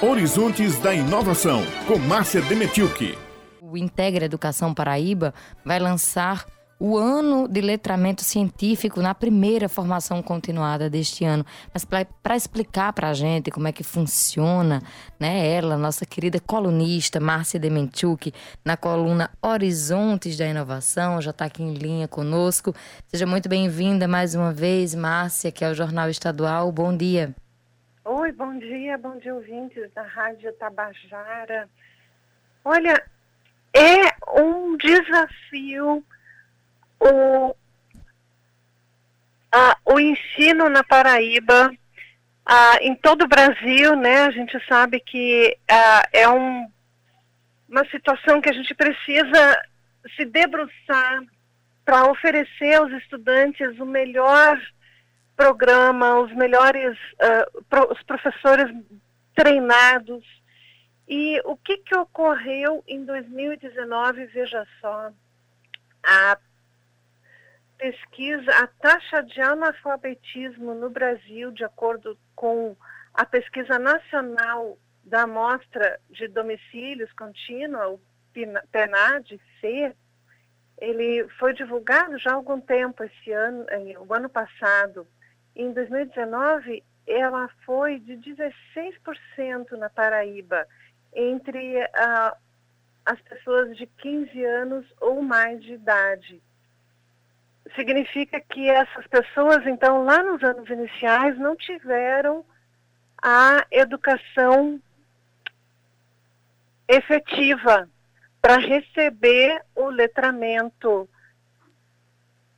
Horizontes da Inovação, com Márcia Demetilke. O Integra Educação Paraíba vai lançar o ano de letramento científico na primeira formação continuada deste ano. Mas para explicar para a gente como é que funciona, né, ela, nossa querida colunista Márcia Demenchuk, na coluna Horizontes da Inovação, já está aqui em linha conosco. Seja muito bem-vinda mais uma vez, Márcia, que é o Jornal Estadual. Bom dia. Oi, bom dia, bom dia, ouvintes da Rádio Tabajara. Olha, é um desafio o, a, o ensino na Paraíba, a, em todo o Brasil, né, a gente sabe que a, é um, uma situação que a gente precisa se debruçar para oferecer aos estudantes o melhor programa, os melhores, uh, pro, os professores treinados. E o que, que ocorreu em 2019, veja só, a pesquisa, a taxa de analfabetismo no Brasil, de acordo com a pesquisa nacional da amostra de domicílios contínua, o PNAD-C, ele foi divulgado já há algum tempo esse ano, eh, o ano passado. Em 2019, ela foi de 16% na Paraíba, entre uh, as pessoas de 15 anos ou mais de idade. Significa que essas pessoas, então, lá nos anos iniciais, não tiveram a educação efetiva para receber o letramento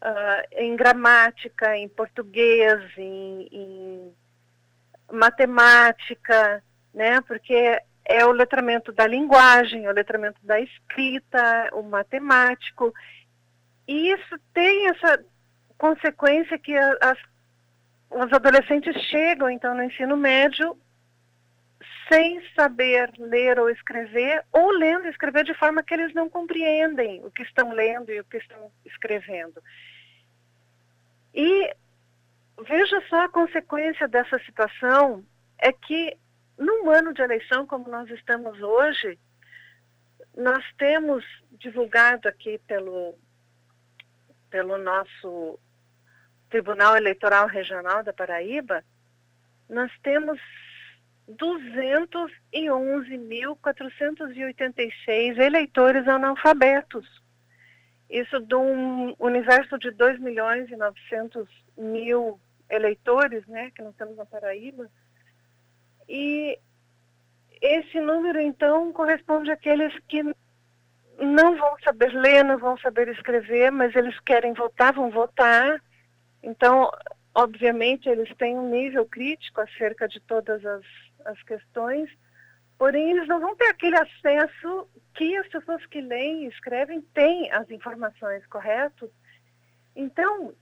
uh, em gramática, em português, em, em matemática, né? Porque é o letramento da linguagem, o letramento da escrita, o matemático. E isso tem essa consequência que as, os adolescentes chegam, então, no ensino médio sem saber ler ou escrever, ou lendo e escrever de forma que eles não compreendem o que estão lendo e o que estão escrevendo. E veja só a consequência dessa situação é que num ano de eleição como nós estamos hoje, nós temos divulgado aqui pelo pelo nosso Tribunal Eleitoral Regional da Paraíba, nós temos 211.486 eleitores analfabetos. Isso de um universo de 2 milhões e 900 mil eleitores, né, que nós temos na Paraíba. E esse número, então, corresponde àqueles que não vão saber ler, não vão saber escrever, mas eles querem votar, vão votar. Então, obviamente, eles têm um nível crítico acerca de todas as, as questões, porém, eles não vão ter aquele acesso que as pessoas que leem e escrevem têm as informações corretas. Então,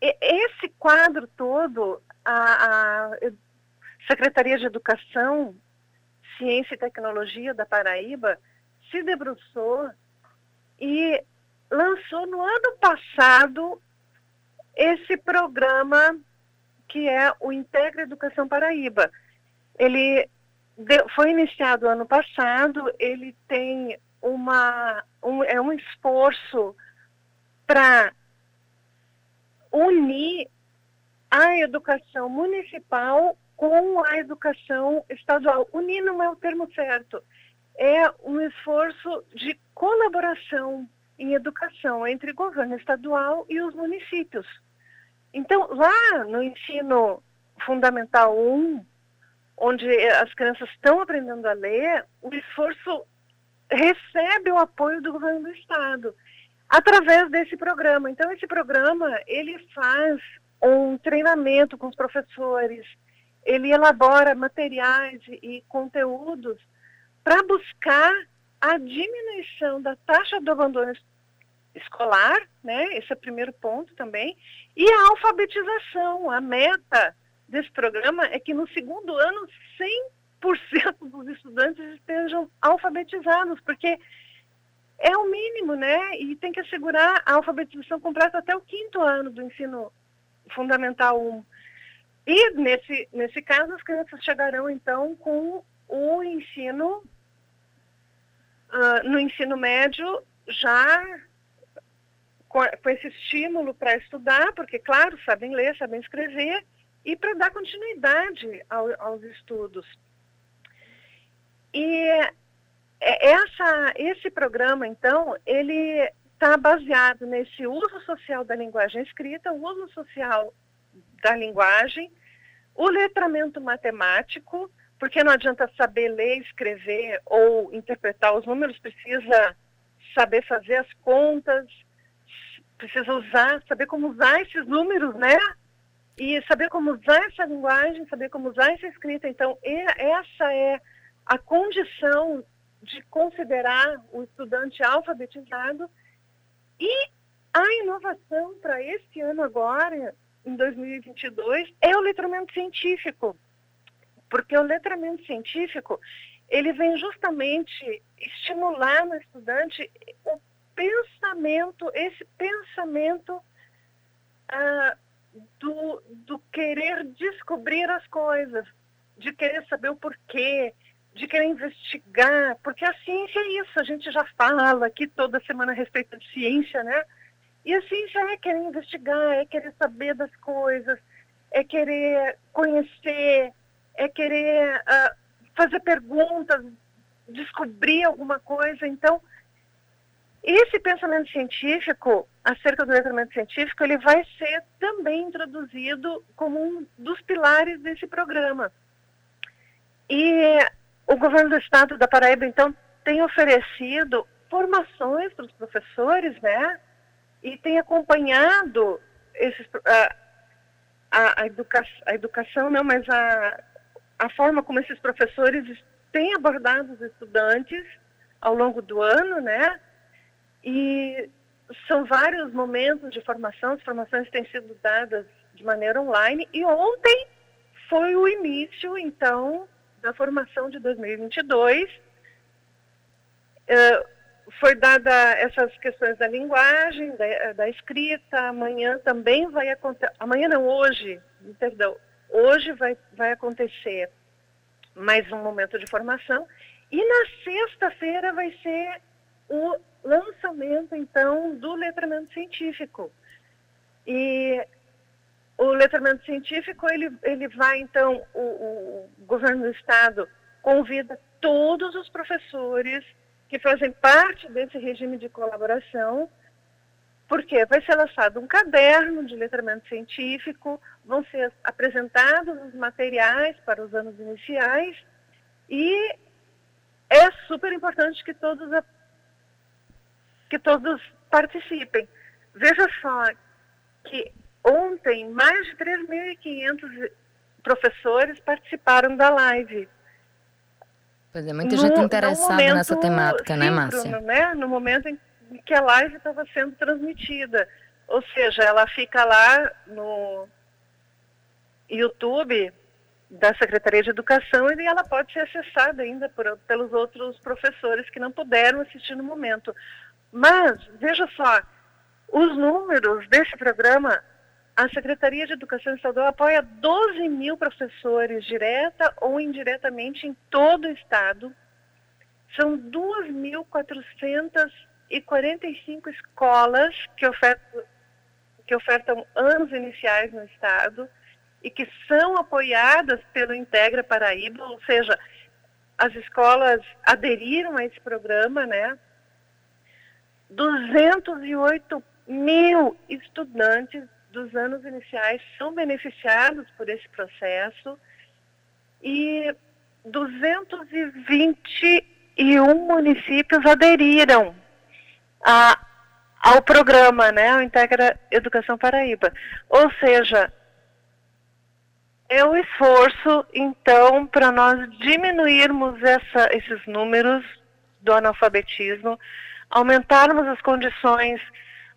esse quadro todo, a, a Secretaria de Educação, Ciência e Tecnologia da Paraíba, se debruçou e lançou no ano passado esse programa que é o Integra Educação Paraíba. Ele foi iniciado ano passado, ele tem uma, um, é um esforço para unir a educação municipal com a educação estadual. Unir não é o termo certo é um esforço de colaboração em educação entre governo estadual e os municípios. Então, lá no ensino fundamental 1, onde as crianças estão aprendendo a ler, o esforço recebe o apoio do governo do estado através desse programa. Então, esse programa ele faz um treinamento com os professores, ele elabora materiais e conteúdos para buscar a diminuição da taxa do abandono escolar, né? Esse é o primeiro ponto também, e a alfabetização. A meta desse programa é que no segundo ano 100% dos estudantes estejam alfabetizados, porque é o mínimo, né? E tem que assegurar a alfabetização completa até o quinto ano do ensino fundamental 1. E nesse, nesse caso, as crianças chegarão então com o ensino, uh, no ensino médio, já com, esse estímulo para estudar, porque, claro, sabem ler, sabem escrever, e para dar continuidade ao, aos estudos. E é, essa, esse programa, então, ele está baseado nesse uso social da linguagem escrita, o uso social da linguagem, o letramento matemático, porque não adianta saber ler, escrever ou interpretar os números, precisa saber fazer as contas, precisa usar, saber como usar esses números, né? E saber como usar essa linguagem, saber como usar essa escrita. Então, essa é a condição de considerar o estudante alfabetizado e a inovação para este ano agora, em 2022, é o letramento científico. Porque o letramento científico, ele vem justamente estimular no estudante pensamento, esse pensamento ah, do, do querer descobrir as coisas, de querer saber o porquê, de querer investigar, porque a ciência é isso, a gente já fala aqui toda semana a respeito de ciência, né? E a ciência é querer investigar, é querer saber das coisas, é querer conhecer, é querer uh, fazer perguntas, descobrir alguma coisa. Então, esse pensamento científico, acerca do letramento científico, ele vai ser também introduzido como um dos pilares desse programa. E o governo do estado da Paraíba, então, tem oferecido formações para os professores, né? E tem acompanhado esses, a, a, a, educa, a educação, não, mas a, a forma como esses professores têm abordado os estudantes ao longo do ano, né? E são vários momentos de formação, as formações têm sido dadas de maneira online, e ontem foi o início, então, da formação de 2022. Uh, foi dada essas questões da linguagem, da, da escrita, amanhã também vai acontecer, amanhã não, hoje, perdão, hoje vai, vai acontecer mais um momento de formação, e na sexta-feira vai ser o lançamento, então, do letramento científico. E o letramento científico, ele, ele vai, então, o, o governo do estado convida todos os professores que fazem parte desse regime de colaboração, porque vai ser lançado um caderno de letramento científico, vão ser apresentados os materiais para os anos iniciais e é super importante que todos, que todos participem. Veja só que Ontem, mais de 3.500 professores participaram da live. Pois é, muita no, gente interessada nessa temática, né, Márcia? Né? No momento em que a live estava sendo transmitida. Ou seja, ela fica lá no YouTube da Secretaria de Educação e ela pode ser acessada ainda por, pelos outros professores que não puderam assistir no momento. Mas, veja só, os números desse programa a Secretaria de Educação Estadual apoia 12 mil professores, direta ou indiretamente, em todo o estado. São 2.445 escolas que ofertam, que ofertam anos iniciais no estado e que são apoiadas pelo Integra Paraíba, ou seja, as escolas aderiram a esse programa, né? 208 mil estudantes dos anos iniciais são beneficiados por esse processo e 221 municípios aderiram a, ao programa, né, o Integra Educação Paraíba. Ou seja, é o esforço, então, para nós diminuirmos essa, esses números do analfabetismo, aumentarmos as condições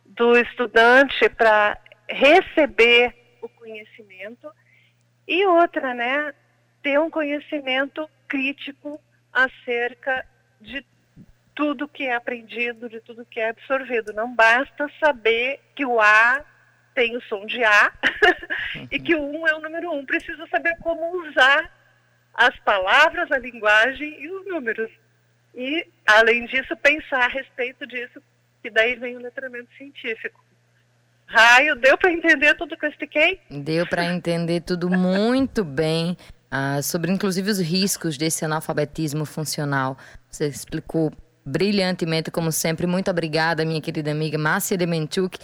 do estudante para receber o conhecimento e outra, né, ter um conhecimento crítico acerca de tudo que é aprendido, de tudo que é absorvido. Não basta saber que o A tem o som de A e que o 1 um é o número 1. Um. Preciso saber como usar as palavras, a linguagem e os números. E, além disso, pensar a respeito disso, que daí vem o letramento científico. Raio, deu para entender tudo que eu expliquei? Deu para entender tudo muito bem. Ah, sobre inclusive os riscos desse analfabetismo funcional. Você explicou brilhantemente, como sempre. Muito obrigada, minha querida amiga Márcia Demenchuk.